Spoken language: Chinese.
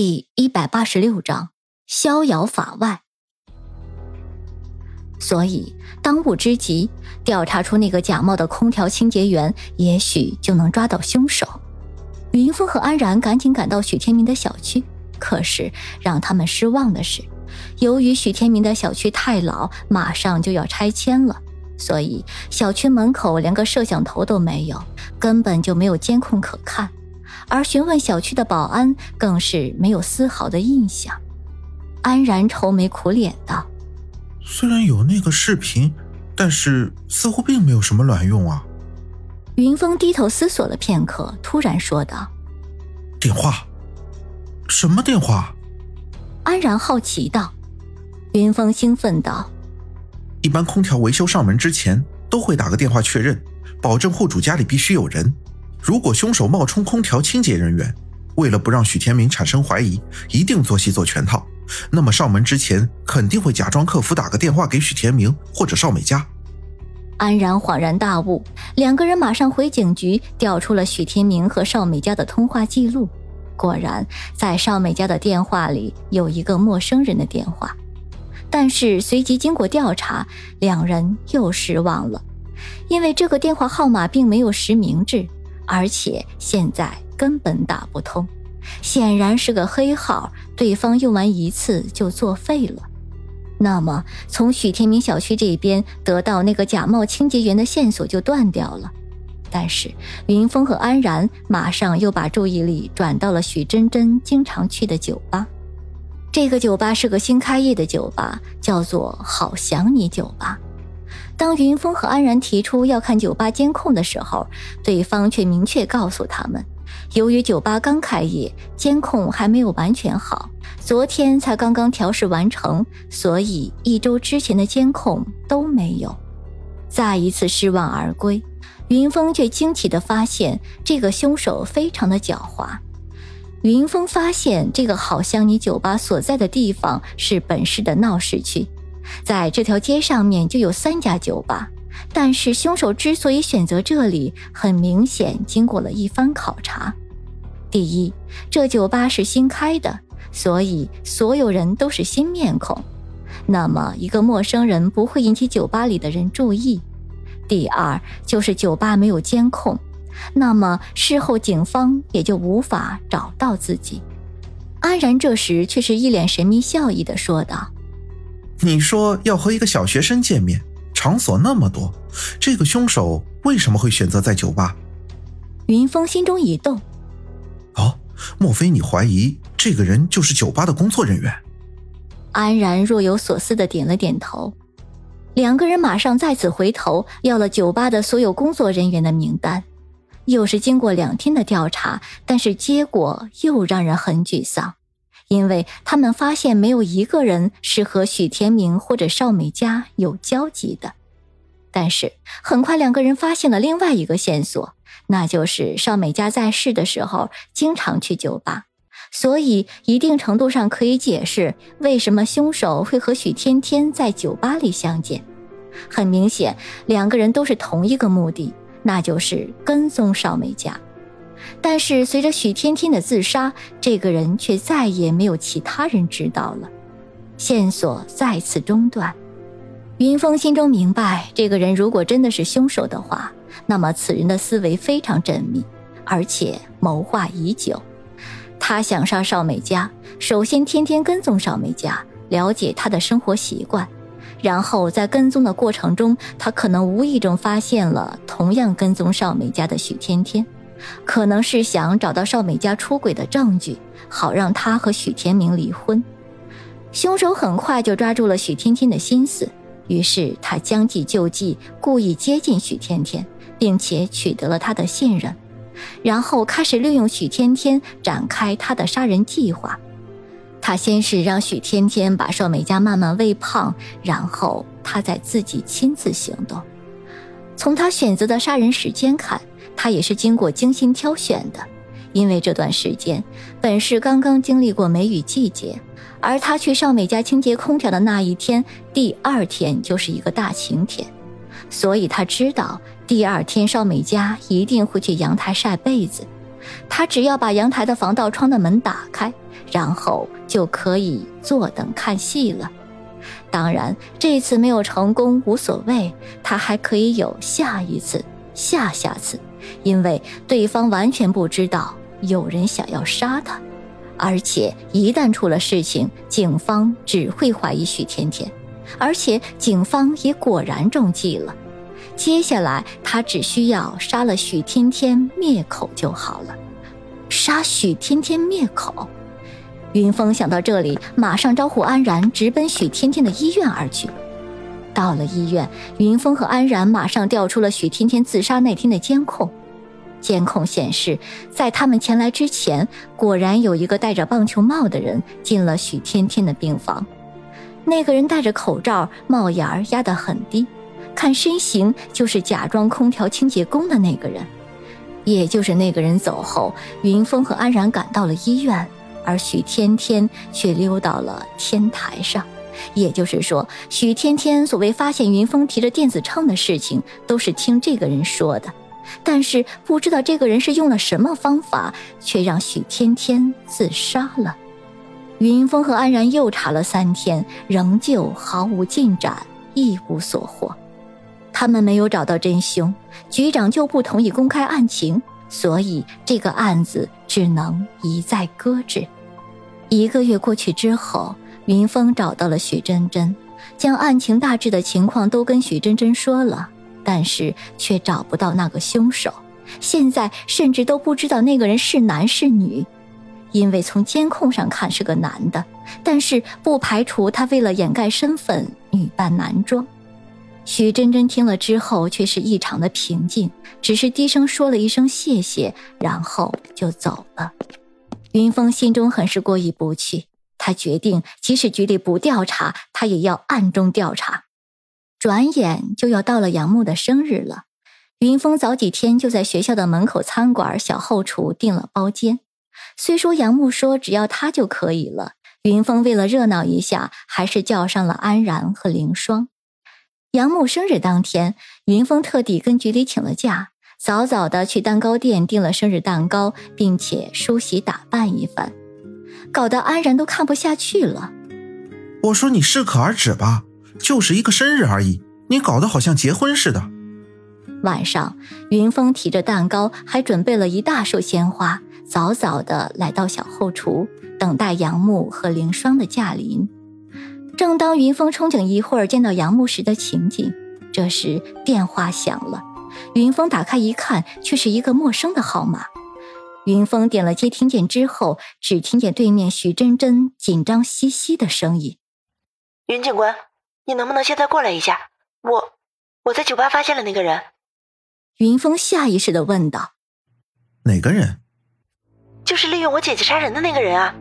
第一百八十六章逍遥法外。所以，当务之急，调查出那个假冒的空调清洁员，也许就能抓到凶手。云峰和安然赶紧赶到许天明的小区，可是让他们失望的是，由于许天明的小区太老，马上就要拆迁了，所以小区门口连个摄像头都没有，根本就没有监控可看。而询问小区的保安，更是没有丝毫的印象。安然愁眉苦脸道：“虽然有那个视频，但是似乎并没有什么卵用啊。”云峰低头思索了片刻，突然说道：“电话？什么电话？”安然好奇道。云峰兴奋道：“一般空调维修上门之前，都会打个电话确认，保证户主家里必须有人。”如果凶手冒充空调清洁人员，为了不让许天明产生怀疑，一定做戏做全套，那么上门之前肯定会假装客服打个电话给许天明或者邵美嘉。安然恍然大悟，两个人马上回警局调出了许天明和邵美嘉的通话记录，果然在邵美嘉的电话里有一个陌生人的电话，但是随即经过调查，两人又失望了，因为这个电话号码并没有实名制。而且现在根本打不通，显然是个黑号，对方用完一次就作废了。那么从许天明小区这边得到那个假冒清洁员的线索就断掉了。但是云峰和安然马上又把注意力转到了许真真经常去的酒吧。这个酒吧是个新开业的酒吧，叫做“好想你酒吧”。当云峰和安然提出要看酒吧监控的时候，对方却明确告诉他们，由于酒吧刚开业，监控还没有完全好，昨天才刚刚调试完成，所以一周之前的监控都没有。再一次失望而归，云峰却惊奇地发现，这个凶手非常的狡猾。云峰发现，这个好像你酒吧所在的地方是本市的闹市区。在这条街上面就有三家酒吧，但是凶手之所以选择这里，很明显经过了一番考察。第一，这酒吧是新开的，所以所有人都是新面孔，那么一个陌生人不会引起酒吧里的人注意。第二，就是酒吧没有监控，那么事后警方也就无法找到自己。安然这时却是一脸神秘笑意的说道。你说要和一个小学生见面，场所那么多，这个凶手为什么会选择在酒吧？云峰心中一动，哦，莫非你怀疑这个人就是酒吧的工作人员？安然若有所思的点了点头。两个人马上再次回头要了酒吧的所有工作人员的名单，又是经过两天的调查，但是结果又让人很沮丧。因为他们发现没有一个人是和许天明或者邵美嘉有交集的，但是很快两个人发现了另外一个线索，那就是邵美嘉在世的时候经常去酒吧，所以一定程度上可以解释为什么凶手会和许天天在酒吧里相见。很明显，两个人都是同一个目的，那就是跟踪邵美嘉。但是随着许天天的自杀，这个人却再也没有其他人知道了，线索再次中断。云峰心中明白，这个人如果真的是凶手的话，那么此人的思维非常缜密，而且谋划已久。他想杀邵美嘉，首先天天跟踪邵美嘉，了解她的生活习惯，然后在跟踪的过程中，他可能无意中发现了同样跟踪邵美嘉的许天天。可能是想找到邵美嘉出轨的证据，好让他和许天明离婚。凶手很快就抓住了许天天的心思，于是他将计就计，故意接近许天天，并且取得了他的信任，然后开始利用许天天展开他的杀人计划。他先是让许天天把邵美嘉慢慢喂胖，然后他再自己亲自行动。从他选择的杀人时间看。他也是经过精心挑选的，因为这段时间本市刚刚经历过梅雨季节，而他去邵美家清洁空调的那一天，第二天就是一个大晴天，所以他知道第二天邵美家一定会去阳台晒被子。他只要把阳台的防盗窗的门打开，然后就可以坐等看戏了。当然，这次没有成功无所谓，他还可以有下一次、下下次，因为对方完全不知道有人想要杀他，而且一旦出了事情，警方只会怀疑许天天，而且警方也果然中计了。接下来，他只需要杀了许天天灭口就好了。杀许天天灭口。云峰想到这里，马上招呼安然直奔许天天的医院而去。到了医院，云峰和安然马上调出了许天天自杀那天的监控。监控显示，在他们前来之前，果然有一个戴着棒球帽的人进了许天天的病房。那个人戴着口罩，帽檐儿压得很低，看身形就是假装空调清洁工的那个人。也就是那个人走后，云峰和安然赶到了医院。而许天天却溜到了天台上，也就是说，许天天所谓发现云峰提着电子秤的事情，都是听这个人说的。但是不知道这个人是用了什么方法，却让许天天自杀了。云峰和安然又查了三天，仍旧毫无进展，一无所获。他们没有找到真凶，局长就不同意公开案情，所以这个案子只能一再搁置。一个月过去之后，云峰找到了许真真，将案情大致的情况都跟许真真说了，但是却找不到那个凶手。现在甚至都不知道那个人是男是女，因为从监控上看是个男的，但是不排除他为了掩盖身份女扮男装。许真真听了之后却是异常的平静，只是低声说了一声谢谢，然后就走了。云峰心中很是过意不去，他决定，即使局里不调查，他也要暗中调查。转眼就要到了杨木的生日了，云峰早几天就在学校的门口餐馆小后厨订了包间。虽说杨木说只要他就可以了，云峰为了热闹一下，还是叫上了安然和凌霜。杨木生日当天，云峰特地跟局里请了假。早早的去蛋糕店订了生日蛋糕，并且梳洗打扮一番，搞得安然都看不下去了。我说你适可而止吧，就是一个生日而已，你搞得好像结婚似的。晚上，云峰提着蛋糕，还准备了一大束鲜花，早早的来到小后厨，等待杨木和凌霜的驾临。正当云峰憧憬一会儿见到杨木时的情景，这时电话响了。云峰打开一看，却是一个陌生的号码。云峰点了接听键之后，只听见对面许真真紧张兮兮的声音：“云警官，你能不能现在过来一下？我我在酒吧发现了那个人。”云峰下意识的问道：“哪个人？”“就是利用我姐姐杀人的那个人啊！”